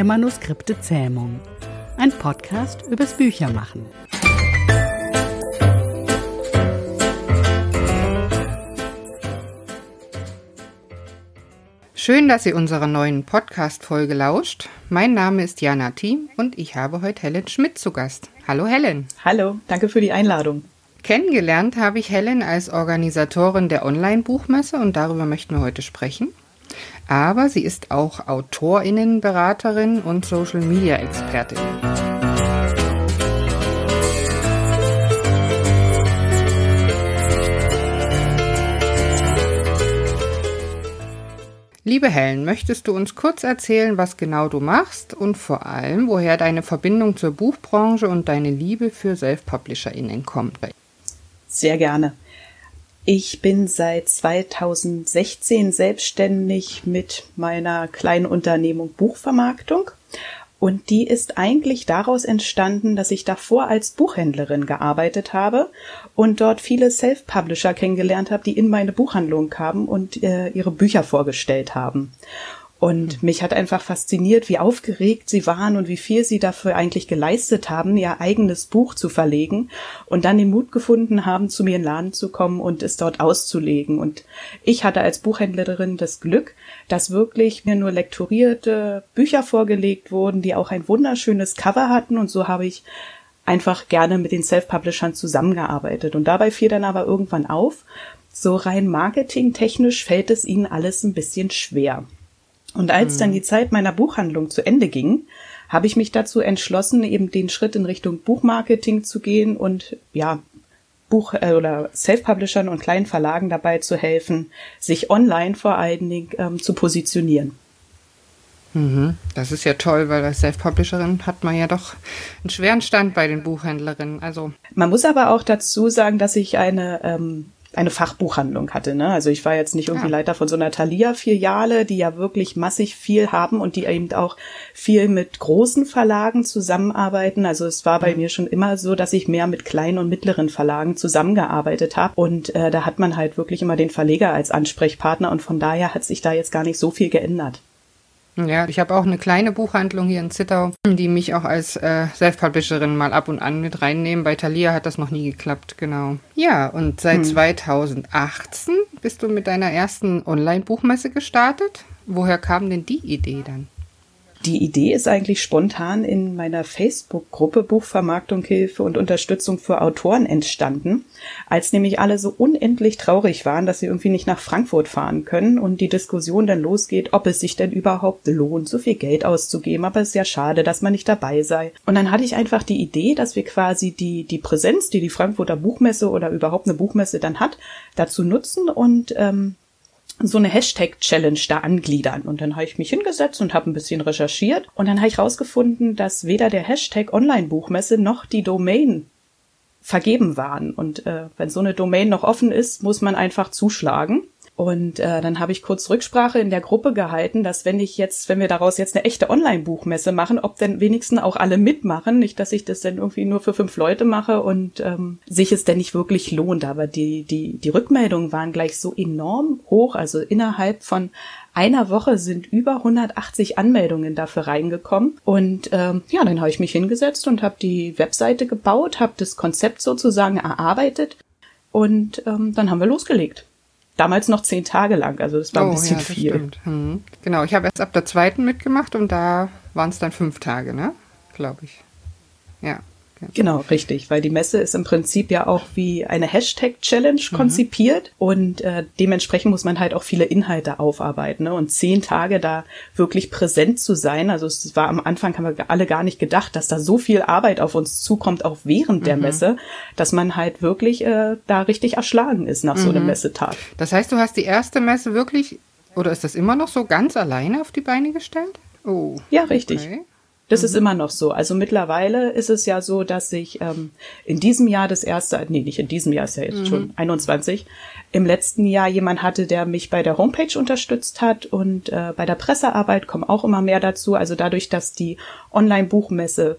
der Manuskripte Zähmung. Ein Podcast übers Büchermachen. Schön, dass ihr unserer neuen Podcast-Folge lauscht. Mein Name ist Jana Thiem und ich habe heute Helen Schmidt zu Gast. Hallo Helen. Hallo, danke für die Einladung. Kennengelernt habe ich Helen als Organisatorin der Online-Buchmesse und darüber möchten wir heute sprechen. Aber sie ist auch Autorinnenberaterin und Social-Media-Expertin. Liebe Helen, möchtest du uns kurz erzählen, was genau du machst und vor allem, woher deine Verbindung zur Buchbranche und deine Liebe für Self-PublisherInnen kommt? Sehr gerne. Ich bin seit 2016 selbstständig mit meiner kleinen Unternehmung Buchvermarktung. Und die ist eigentlich daraus entstanden, dass ich davor als Buchhändlerin gearbeitet habe und dort viele Self-Publisher kennengelernt habe, die in meine Buchhandlung kamen und äh, ihre Bücher vorgestellt haben. Und mich hat einfach fasziniert, wie aufgeregt sie waren und wie viel sie dafür eigentlich geleistet haben, ihr eigenes Buch zu verlegen und dann den Mut gefunden haben, zu mir in den Laden zu kommen und es dort auszulegen. Und ich hatte als Buchhändlerin das Glück, dass wirklich mir nur lektorierte Bücher vorgelegt wurden, die auch ein wunderschönes Cover hatten. Und so habe ich einfach gerne mit den Self-Publishern zusammengearbeitet. Und dabei fiel dann aber irgendwann auf, so rein marketingtechnisch fällt es ihnen alles ein bisschen schwer. Und als dann mhm. die Zeit meiner Buchhandlung zu Ende ging, habe ich mich dazu entschlossen, eben den Schritt in Richtung Buchmarketing zu gehen und ja, Buch- äh, oder Self-Publishern und kleinen Verlagen dabei zu helfen, sich online vor allen Dingen ähm, zu positionieren. Mhm. Das ist ja toll, weil als Self-Publisherin hat man ja doch einen schweren Stand bei den Buchhändlerinnen. Also man muss aber auch dazu sagen, dass ich eine ähm, eine Fachbuchhandlung hatte. Ne? Also ich war jetzt nicht irgendwie ja. Leiter von so einer Thalia-Filiale, die ja wirklich massig viel haben und die eben auch viel mit großen Verlagen zusammenarbeiten. Also es war bei mhm. mir schon immer so, dass ich mehr mit kleinen und mittleren Verlagen zusammengearbeitet habe. Und äh, da hat man halt wirklich immer den Verleger als Ansprechpartner und von daher hat sich da jetzt gar nicht so viel geändert. Ja, ich habe auch eine kleine Buchhandlung hier in Zittau, die mich auch als äh, Self-Publisherin mal ab und an mit reinnehmen. Bei Thalia hat das noch nie geklappt, genau. Ja, und seit hm. 2018 bist du mit deiner ersten Online-Buchmesse gestartet. Woher kam denn die Idee dann? Die Idee ist eigentlich spontan in meiner Facebook-Gruppe Buchvermarktung, Hilfe und Unterstützung für Autoren entstanden, als nämlich alle so unendlich traurig waren, dass sie irgendwie nicht nach Frankfurt fahren können und die Diskussion dann losgeht, ob es sich denn überhaupt lohnt, so viel Geld auszugeben, aber es ist ja schade, dass man nicht dabei sei. Und dann hatte ich einfach die Idee, dass wir quasi die, die Präsenz, die die Frankfurter Buchmesse oder überhaupt eine Buchmesse dann hat, dazu nutzen und ähm, so eine Hashtag-Challenge da angliedern. Und dann habe ich mich hingesetzt und habe ein bisschen recherchiert. Und dann habe ich rausgefunden, dass weder der Hashtag Online-Buchmesse noch die Domain vergeben waren. Und äh, wenn so eine Domain noch offen ist, muss man einfach zuschlagen. Und äh, dann habe ich kurz Rücksprache in der Gruppe gehalten, dass wenn ich jetzt, wenn wir daraus jetzt eine echte Online-Buchmesse machen, ob denn wenigstens auch alle mitmachen, nicht, dass ich das dann irgendwie nur für fünf Leute mache und ähm, sich es denn nicht wirklich lohnt. Aber die die die Rückmeldungen waren gleich so enorm hoch, also innerhalb von einer Woche sind über 180 Anmeldungen dafür reingekommen. Und ähm, ja, dann habe ich mich hingesetzt und habe die Webseite gebaut, habe das Konzept sozusagen erarbeitet und ähm, dann haben wir losgelegt damals noch zehn Tage lang, also das war oh, ein bisschen ja, viel. Hm. Genau, ich habe erst ab der zweiten mitgemacht und da waren es dann fünf Tage, ne? Glaube ich. Ja. Genau, richtig, weil die Messe ist im Prinzip ja auch wie eine Hashtag-Challenge mhm. konzipiert und äh, dementsprechend muss man halt auch viele Inhalte aufarbeiten. Ne? Und zehn Tage da wirklich präsent zu sein, also es war am Anfang, haben wir alle gar nicht gedacht, dass da so viel Arbeit auf uns zukommt, auch während mhm. der Messe, dass man halt wirklich äh, da richtig erschlagen ist nach mhm. so einem mhm. Messetag. Das heißt, du hast die erste Messe wirklich, oder ist das immer noch so, ganz alleine auf die Beine gestellt? Oh. Ja, richtig. Okay. Das mhm. ist immer noch so. Also mittlerweile ist es ja so, dass ich ähm, in diesem Jahr das erste, nee, nicht in diesem Jahr, ist ja jetzt mhm. schon 21, im letzten Jahr jemand hatte, der mich bei der Homepage unterstützt hat und äh, bei der Pressearbeit kommen auch immer mehr dazu. Also dadurch, dass die Online-Buchmesse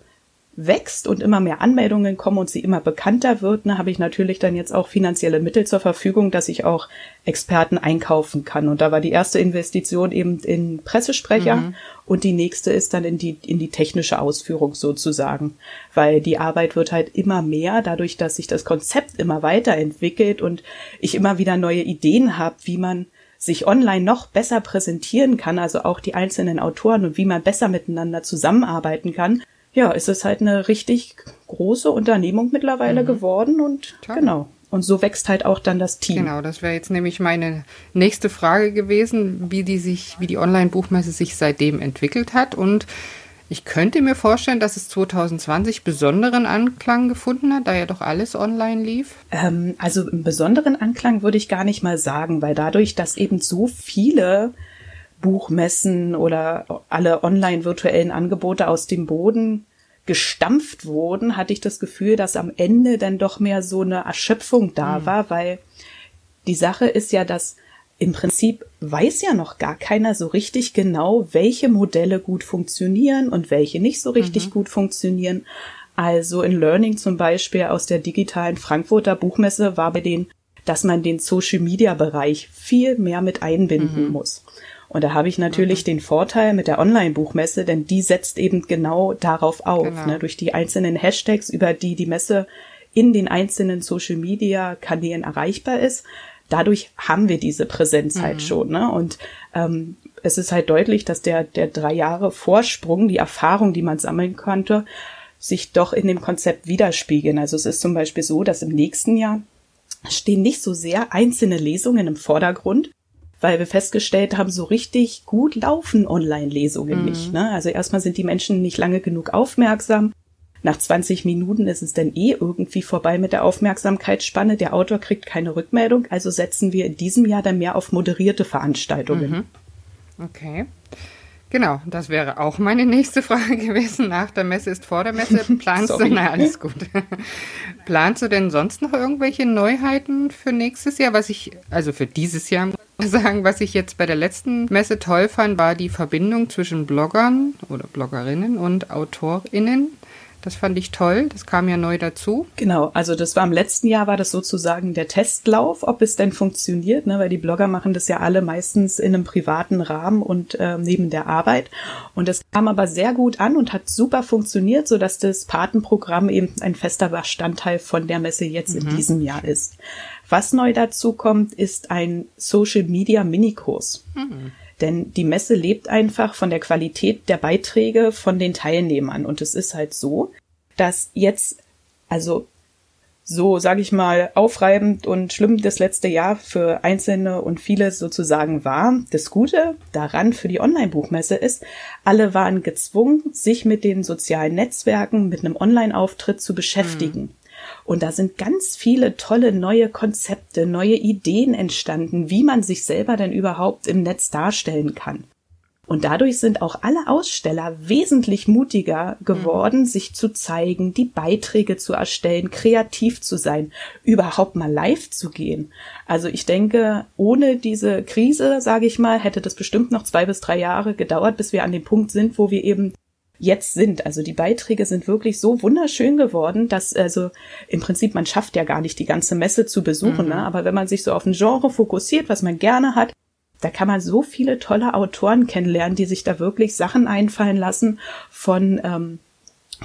wächst und immer mehr Anmeldungen kommen und sie immer bekannter wird, ne, habe ich natürlich dann jetzt auch finanzielle Mittel zur Verfügung, dass ich auch Experten einkaufen kann. Und da war die erste Investition eben in Pressesprecher mhm. und die nächste ist dann in die, in die technische Ausführung sozusagen. Weil die Arbeit wird halt immer mehr, dadurch, dass sich das Konzept immer weiterentwickelt und ich immer wieder neue Ideen habe, wie man sich online noch besser präsentieren kann, also auch die einzelnen Autoren und wie man besser miteinander zusammenarbeiten kann, ja, ist es halt eine richtig große Unternehmung mittlerweile mhm. geworden und Toll. genau. Und so wächst halt auch dann das Team. Genau, das wäre jetzt nämlich meine nächste Frage gewesen, wie die sich, wie die Online-Buchmesse sich seitdem entwickelt hat. Und ich könnte mir vorstellen, dass es 2020 besonderen Anklang gefunden hat, da ja doch alles online lief. Ähm, also einen besonderen Anklang würde ich gar nicht mal sagen, weil dadurch, dass eben so viele Buchmessen oder alle online virtuellen Angebote aus dem Boden gestampft wurden, hatte ich das Gefühl, dass am Ende dann doch mehr so eine Erschöpfung da mhm. war, weil die Sache ist ja, dass im Prinzip weiß ja noch gar keiner so richtig genau, welche Modelle gut funktionieren und welche nicht so richtig mhm. gut funktionieren. Also in Learning zum Beispiel aus der digitalen Frankfurter Buchmesse war bei denen, dass man den Social Media Bereich viel mehr mit einbinden mhm. muss. Und da habe ich natürlich mhm. den Vorteil mit der Online-Buchmesse, denn die setzt eben genau darauf auf, genau. ne, durch die einzelnen Hashtags, über die die Messe in den einzelnen Social-Media-Kanälen erreichbar ist. Dadurch haben wir diese Präsenz halt mhm. halt schon. Ne? Und ähm, es ist halt deutlich, dass der, der drei Jahre Vorsprung, die Erfahrung, die man sammeln konnte, sich doch in dem Konzept widerspiegeln. Also es ist zum Beispiel so, dass im nächsten Jahr stehen nicht so sehr einzelne Lesungen im Vordergrund, weil wir festgestellt haben, so richtig gut laufen Online-Lesungen mhm. nicht. Ne? Also erstmal sind die Menschen nicht lange genug aufmerksam. Nach 20 Minuten ist es dann eh irgendwie vorbei mit der Aufmerksamkeitsspanne. Der Autor kriegt keine Rückmeldung. Also setzen wir in diesem Jahr dann mehr auf moderierte Veranstaltungen. Mhm. Okay. Genau, das wäre auch meine nächste Frage gewesen. Nach der Messe ist vor der Messe. Planst du, na alles gut. Planst du denn sonst noch irgendwelche Neuheiten für nächstes Jahr? Was ich, also für dieses Jahr sagen, was ich jetzt bei der letzten Messe toll fand, war die Verbindung zwischen Bloggern oder Bloggerinnen und AutorInnen. Das fand ich toll. Das kam ja neu dazu. Genau. Also das war im letzten Jahr war das sozusagen der Testlauf, ob es denn funktioniert, ne? weil die Blogger machen das ja alle meistens in einem privaten Rahmen und äh, neben der Arbeit. Und das kam aber sehr gut an und hat super funktioniert, so dass das Patenprogramm eben ein fester Bestandteil von der Messe jetzt mhm. in diesem Jahr ist. Was neu dazu kommt, ist ein Social Media Minikurs. Mhm. Denn die Messe lebt einfach von der Qualität der Beiträge von den Teilnehmern. Und es ist halt so, dass jetzt, also so, sage ich mal, aufreibend und schlimm das letzte Jahr für Einzelne und viele sozusagen war. Das Gute daran für die Online-Buchmesse ist, alle waren gezwungen, sich mit den sozialen Netzwerken, mit einem Online-Auftritt zu beschäftigen. Mhm. Und da sind ganz viele tolle neue Konzepte, neue Ideen entstanden, wie man sich selber denn überhaupt im Netz darstellen kann. Und dadurch sind auch alle Aussteller wesentlich mutiger geworden, mhm. sich zu zeigen, die Beiträge zu erstellen, kreativ zu sein, überhaupt mal live zu gehen. Also ich denke, ohne diese Krise, sage ich mal, hätte das bestimmt noch zwei bis drei Jahre gedauert, bis wir an dem Punkt sind, wo wir eben jetzt sind. Also die Beiträge sind wirklich so wunderschön geworden, dass also im Prinzip man schafft ja gar nicht die ganze Messe zu besuchen, ne? mhm. ne? aber wenn man sich so auf ein Genre fokussiert, was man gerne hat, da kann man so viele tolle Autoren kennenlernen, die sich da wirklich Sachen einfallen lassen von ähm,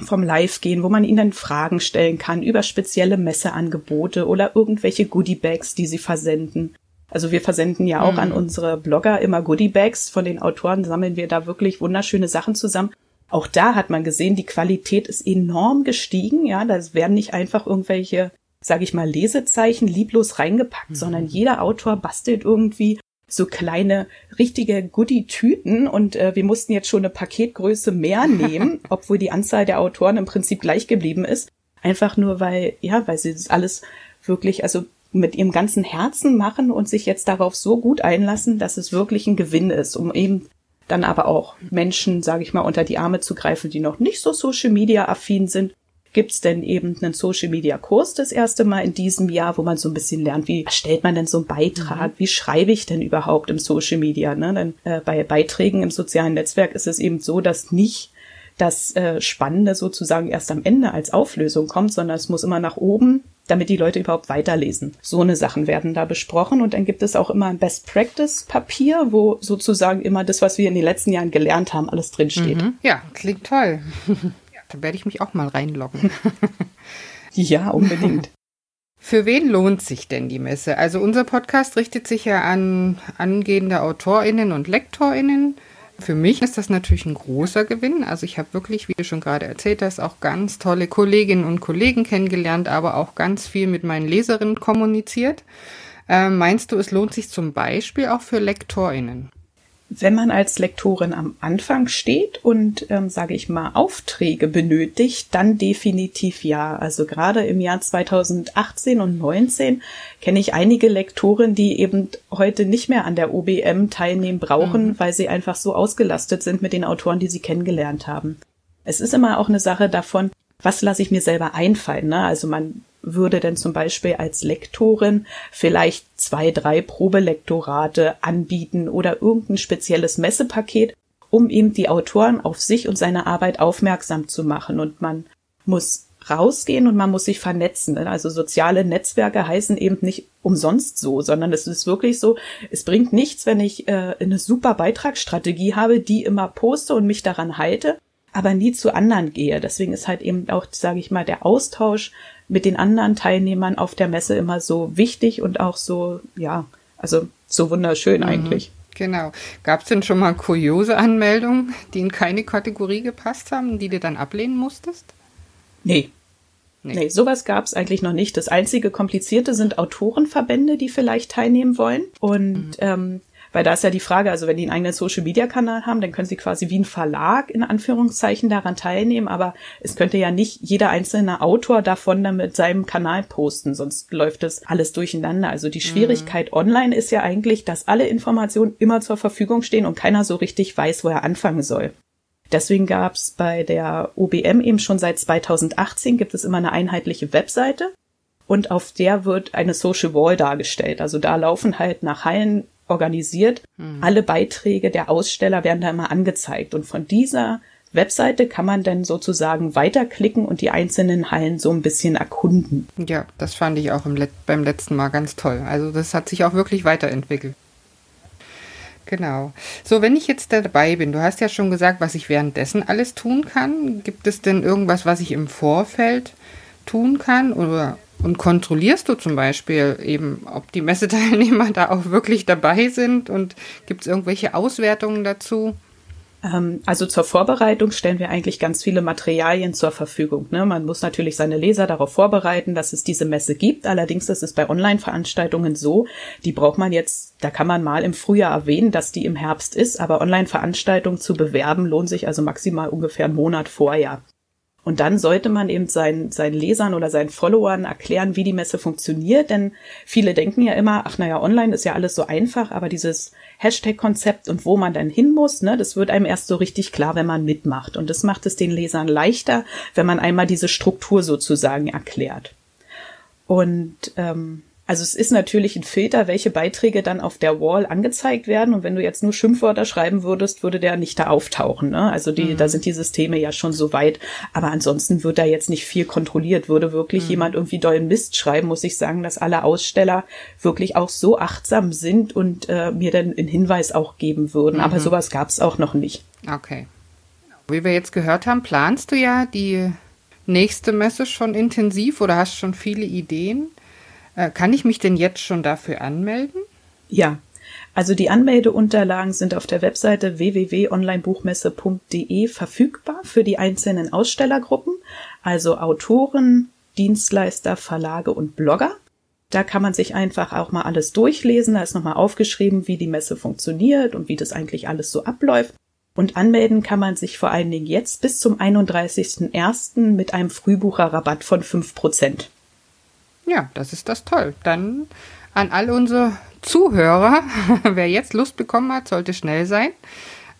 vom Live-Gehen, wo man ihnen Fragen stellen kann über spezielle Messeangebote oder irgendwelche Goodie-Bags, die sie versenden. Also wir versenden ja auch mhm. an unsere Blogger immer Goodie-Bags. Von den Autoren sammeln wir da wirklich wunderschöne Sachen zusammen. Auch da hat man gesehen, die Qualität ist enorm gestiegen. Ja, das werden nicht einfach irgendwelche, sage ich mal, Lesezeichen lieblos reingepackt, mhm. sondern jeder Autor bastelt irgendwie so kleine richtige Goodie-Tüten und äh, wir mussten jetzt schon eine Paketgröße mehr nehmen, obwohl die Anzahl der Autoren im Prinzip gleich geblieben ist. Einfach nur, weil, ja, weil sie das alles wirklich, also mit ihrem ganzen Herzen machen und sich jetzt darauf so gut einlassen, dass es wirklich ein Gewinn ist, um eben dann aber auch Menschen, sage ich mal, unter die Arme zu greifen, die noch nicht so Social Media affin sind. Gibt es denn eben einen Social Media Kurs das erste Mal in diesem Jahr, wo man so ein bisschen lernt, wie erstellt man denn so einen Beitrag, mhm. wie schreibe ich denn überhaupt im Social Media? Ne? Denn äh, bei Beiträgen im sozialen Netzwerk ist es eben so, dass nicht das äh, Spannende sozusagen erst am Ende als Auflösung kommt, sondern es muss immer nach oben, damit die Leute überhaupt weiterlesen. So eine Sachen werden da besprochen und dann gibt es auch immer ein Best Practice Papier, wo sozusagen immer das, was wir in den letzten Jahren gelernt haben, alles drinsteht. Mhm. Ja, klingt toll. da werde ich mich auch mal reinloggen. ja, unbedingt. Für wen lohnt sich denn die Messe? Also unser Podcast richtet sich ja an angehende Autorinnen und Lektorinnen. Für mich ist das natürlich ein großer Gewinn. Also ich habe wirklich, wie du schon gerade erzählt hast, auch ganz tolle Kolleginnen und Kollegen kennengelernt, aber auch ganz viel mit meinen Leserinnen kommuniziert. Äh, meinst du, es lohnt sich zum Beispiel auch für Lektorinnen? Wenn man als Lektorin am Anfang steht und, ähm, sage ich mal, Aufträge benötigt, dann definitiv ja. Also gerade im Jahr 2018 und 19 kenne ich einige Lektoren, die eben heute nicht mehr an der OBM teilnehmen brauchen, mhm. weil sie einfach so ausgelastet sind mit den Autoren, die sie kennengelernt haben. Es ist immer auch eine Sache davon, was lasse ich mir selber einfallen. Ne? Also man würde denn zum Beispiel als Lektorin vielleicht zwei, drei Probelektorate anbieten oder irgendein spezielles Messepaket, um eben die Autoren auf sich und seine Arbeit aufmerksam zu machen. Und man muss rausgehen und man muss sich vernetzen. Also soziale Netzwerke heißen eben nicht umsonst so, sondern es ist wirklich so, es bringt nichts, wenn ich äh, eine super Beitragsstrategie habe, die immer poste und mich daran halte, aber nie zu anderen gehe. Deswegen ist halt eben auch, sage ich mal, der Austausch mit den anderen Teilnehmern auf der Messe immer so wichtig und auch so, ja, also so wunderschön mhm. eigentlich. Genau. Gab es denn schon mal kuriose Anmeldungen, die in keine Kategorie gepasst haben, die du dann ablehnen musstest? Nee. Nee, nee sowas gab es eigentlich noch nicht. Das einzige Komplizierte sind Autorenverbände, die vielleicht teilnehmen wollen. Und mhm. ähm, weil da ist ja die Frage, also wenn die einen eigenen Social-Media-Kanal haben, dann können sie quasi wie ein Verlag in Anführungszeichen daran teilnehmen, aber es könnte ja nicht jeder einzelne Autor davon dann mit seinem Kanal posten, sonst läuft das alles durcheinander. Also die Schwierigkeit mhm. online ist ja eigentlich, dass alle Informationen immer zur Verfügung stehen und keiner so richtig weiß, wo er anfangen soll. Deswegen gab es bei der OBM eben schon seit 2018 gibt es immer eine einheitliche Webseite und auf der wird eine Social Wall dargestellt. Also da laufen halt nach Hallen organisiert. Mhm. Alle Beiträge der Aussteller werden da immer angezeigt. Und von dieser Webseite kann man dann sozusagen weiterklicken und die einzelnen Hallen so ein bisschen erkunden. Ja, das fand ich auch Let beim letzten Mal ganz toll. Also das hat sich auch wirklich weiterentwickelt. Genau. So, wenn ich jetzt dabei bin, du hast ja schon gesagt, was ich währenddessen alles tun kann. Gibt es denn irgendwas, was ich im Vorfeld tun kann oder und kontrollierst du zum Beispiel eben, ob die Messeteilnehmer da auch wirklich dabei sind und gibt es irgendwelche Auswertungen dazu? Ähm, also zur Vorbereitung stellen wir eigentlich ganz viele Materialien zur Verfügung. Ne? Man muss natürlich seine Leser darauf vorbereiten, dass es diese Messe gibt. Allerdings ist es bei Online-Veranstaltungen so, die braucht man jetzt, da kann man mal im Frühjahr erwähnen, dass die im Herbst ist, aber Online-Veranstaltungen zu bewerben lohnt sich also maximal ungefähr einen Monat vorher. Und dann sollte man eben seinen, seinen Lesern oder seinen Followern erklären, wie die Messe funktioniert, denn viele denken ja immer, ach naja, online ist ja alles so einfach, aber dieses Hashtag-Konzept und wo man dann hin muss, ne, das wird einem erst so richtig klar, wenn man mitmacht. Und das macht es den Lesern leichter, wenn man einmal diese Struktur sozusagen erklärt. Und ähm, also es ist natürlich ein Filter, welche Beiträge dann auf der Wall angezeigt werden. Und wenn du jetzt nur Schimpfwörter schreiben würdest, würde der nicht da auftauchen. Ne? Also die, mhm. da sind die Systeme ja schon so weit. Aber ansonsten wird da jetzt nicht viel kontrolliert. Würde wirklich mhm. jemand irgendwie dollen Mist schreiben, muss ich sagen, dass alle Aussteller wirklich auch so achtsam sind und äh, mir dann einen Hinweis auch geben würden. Mhm. Aber sowas gab es auch noch nicht. Okay. Wie wir jetzt gehört haben, planst du ja die nächste Messe schon intensiv oder hast schon viele Ideen? Äh, kann ich mich denn jetzt schon dafür anmelden? Ja. Also die Anmeldeunterlagen sind auf der Webseite www.onlinebuchmesse.de verfügbar für die einzelnen Ausstellergruppen, also Autoren, Dienstleister, Verlage und Blogger. Da kann man sich einfach auch mal alles durchlesen. Da ist nochmal aufgeschrieben, wie die Messe funktioniert und wie das eigentlich alles so abläuft. Und anmelden kann man sich vor allen Dingen jetzt bis zum 31.01. mit einem Frühbucherrabatt von 5%. Ja, das ist das toll. Dann an all unsere Zuhörer, wer jetzt Lust bekommen hat, sollte schnell sein.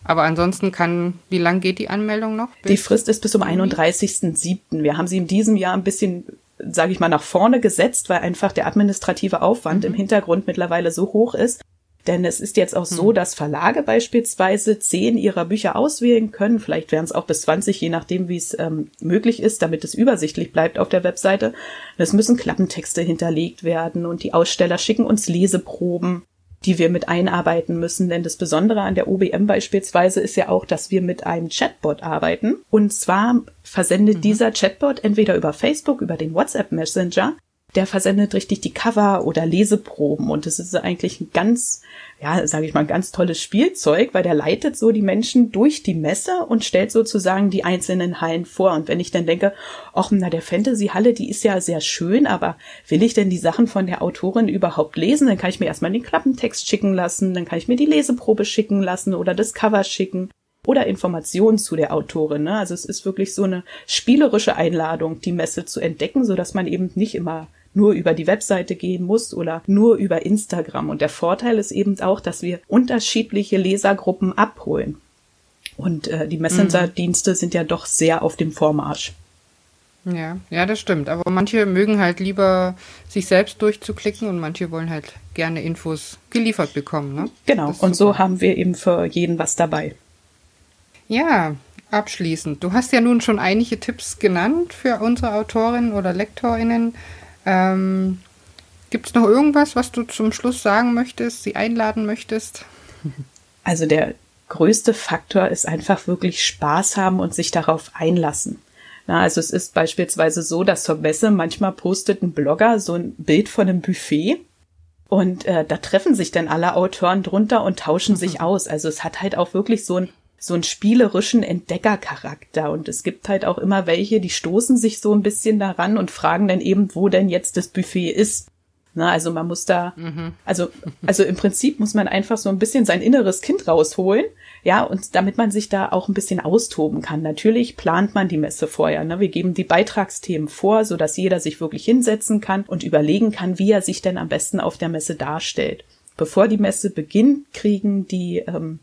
Aber ansonsten kann, wie lang geht die Anmeldung noch? Die Frist ist bis zum 31.07. Wir haben sie in diesem Jahr ein bisschen, sage ich mal, nach vorne gesetzt, weil einfach der administrative Aufwand mhm. im Hintergrund mittlerweile so hoch ist, Denn es ist jetzt auch so, hm. dass Verlage beispielsweise zehn ihrer Bücher auswählen können. Vielleicht wären es auch bis 20, je nachdem, wie es ähm, möglich ist, damit es übersichtlich bleibt auf der Webseite. Es müssen Klappentexte hinterlegt werden und die Aussteller schicken uns Leseproben die wir mit einarbeiten müssen. Denn das Besondere an der OBM beispielsweise ist ja auch, dass wir mit einem Chatbot arbeiten. Und zwar versendet mhm. dieser Chatbot entweder über Facebook, über den WhatsApp Messenger der versendet richtig die Cover oder Leseproben und das ist eigentlich ein ganz, ja, sage ich mal, ein ganz tolles Spielzeug, weil der leitet so die Menschen durch die Messe und stellt sozusagen die einzelnen Hallen vor. Und wenn ich dann denke, ach, na, der Fantasy-Halle, die ist ja sehr schön, aber will ich denn die Sachen von der Autorin überhaupt lesen? Dann kann ich mir erstmal den Klappentext schicken lassen, dann kann ich mir die Leseprobe schicken lassen oder das Cover schicken oder Informationen zu der Autorin. Ne? Also es ist wirklich so eine spielerische Einladung, die Messe zu entdecken, so dass man eben nicht immer nur über die Webseite gehen muss oder nur über Instagram. Und der Vorteil ist eben auch, dass wir unterschiedliche Lesergruppen abholen. Und äh, die Messenger-Dienste sind ja doch sehr auf dem Vormarsch. Ja, ja, das stimmt. Aber manche mögen halt lieber sich selbst durchzuklicken und manche wollen halt gerne Infos geliefert bekommen. Ne? Genau. Und so haben wir eben für jeden was dabei. Ja, abschließend. Du hast ja nun schon einige Tipps genannt für unsere Autorinnen oder Lektorinnen. Ähm, Gibt es noch irgendwas, was du zum Schluss sagen möchtest, sie einladen möchtest? Also der größte Faktor ist einfach wirklich Spaß haben und sich darauf einlassen. Na, also es ist beispielsweise so, dass zur Messe manchmal postet ein Blogger so ein Bild von einem Buffet und äh, da treffen sich dann alle Autoren drunter und tauschen mhm. sich aus. Also es hat halt auch wirklich so ein so einen spielerischen Entdeckercharakter. Und es gibt halt auch immer welche, die stoßen sich so ein bisschen daran und fragen dann eben, wo denn jetzt das Buffet ist. Na, also man muss da, mhm. also, also im Prinzip muss man einfach so ein bisschen sein inneres Kind rausholen, ja, und damit man sich da auch ein bisschen austoben kann. Natürlich plant man die Messe vorher. Ne? Wir geben die Beitragsthemen vor, so dass jeder sich wirklich hinsetzen kann und überlegen kann, wie er sich denn am besten auf der Messe darstellt. Bevor die Messe beginnt, kriegen die ähm,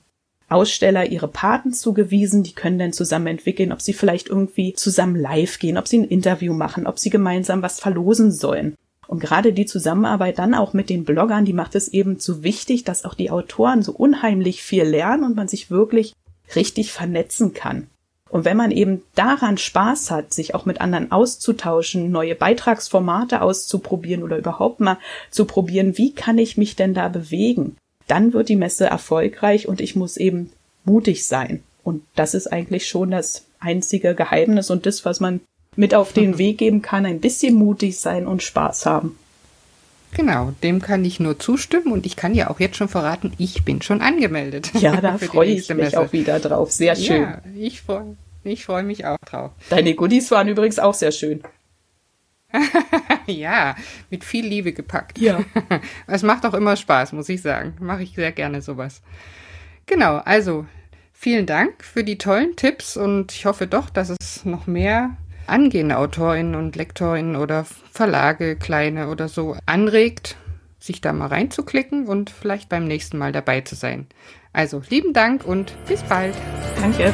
Aussteller ihre Paten zugewiesen, die können dann zusammen entwickeln, ob sie vielleicht irgendwie zusammen live gehen, ob sie ein Interview machen, ob sie gemeinsam was verlosen sollen. Und gerade die Zusammenarbeit dann auch mit den Bloggern, die macht es eben so wichtig, dass auch die Autoren so unheimlich viel lernen und man sich wirklich richtig vernetzen kann. Und wenn man eben daran Spaß hat, sich auch mit anderen auszutauschen, neue Beitragsformate auszuprobieren oder überhaupt mal zu probieren, wie kann ich mich denn da bewegen, dann wird die Messe erfolgreich und ich muss eben mutig sein. Und das ist eigentlich schon das einzige Geheimnis und das, was man mit auf den Weg geben kann, ein bisschen mutig sein und Spaß haben. Genau, dem kann ich nur zustimmen und ich kann ja auch jetzt schon verraten, ich bin schon angemeldet. Ja, da freue ich mich Messe. auch wieder drauf. Sehr schön. Ja, ich freue ich freu mich auch drauf. Deine Goodies waren übrigens auch sehr schön. ja, mit viel Liebe gepackt. Ja. Es macht auch immer Spaß, muss ich sagen. Mache ich sehr gerne sowas. Genau, also vielen Dank für die tollen Tipps und ich hoffe doch, dass es noch mehr angehende Autorinnen und Lektorinnen oder Verlage, kleine oder so, anregt, sich da mal reinzuklicken und vielleicht beim nächsten Mal dabei zu sein. Also lieben Dank und bis bald. Danke.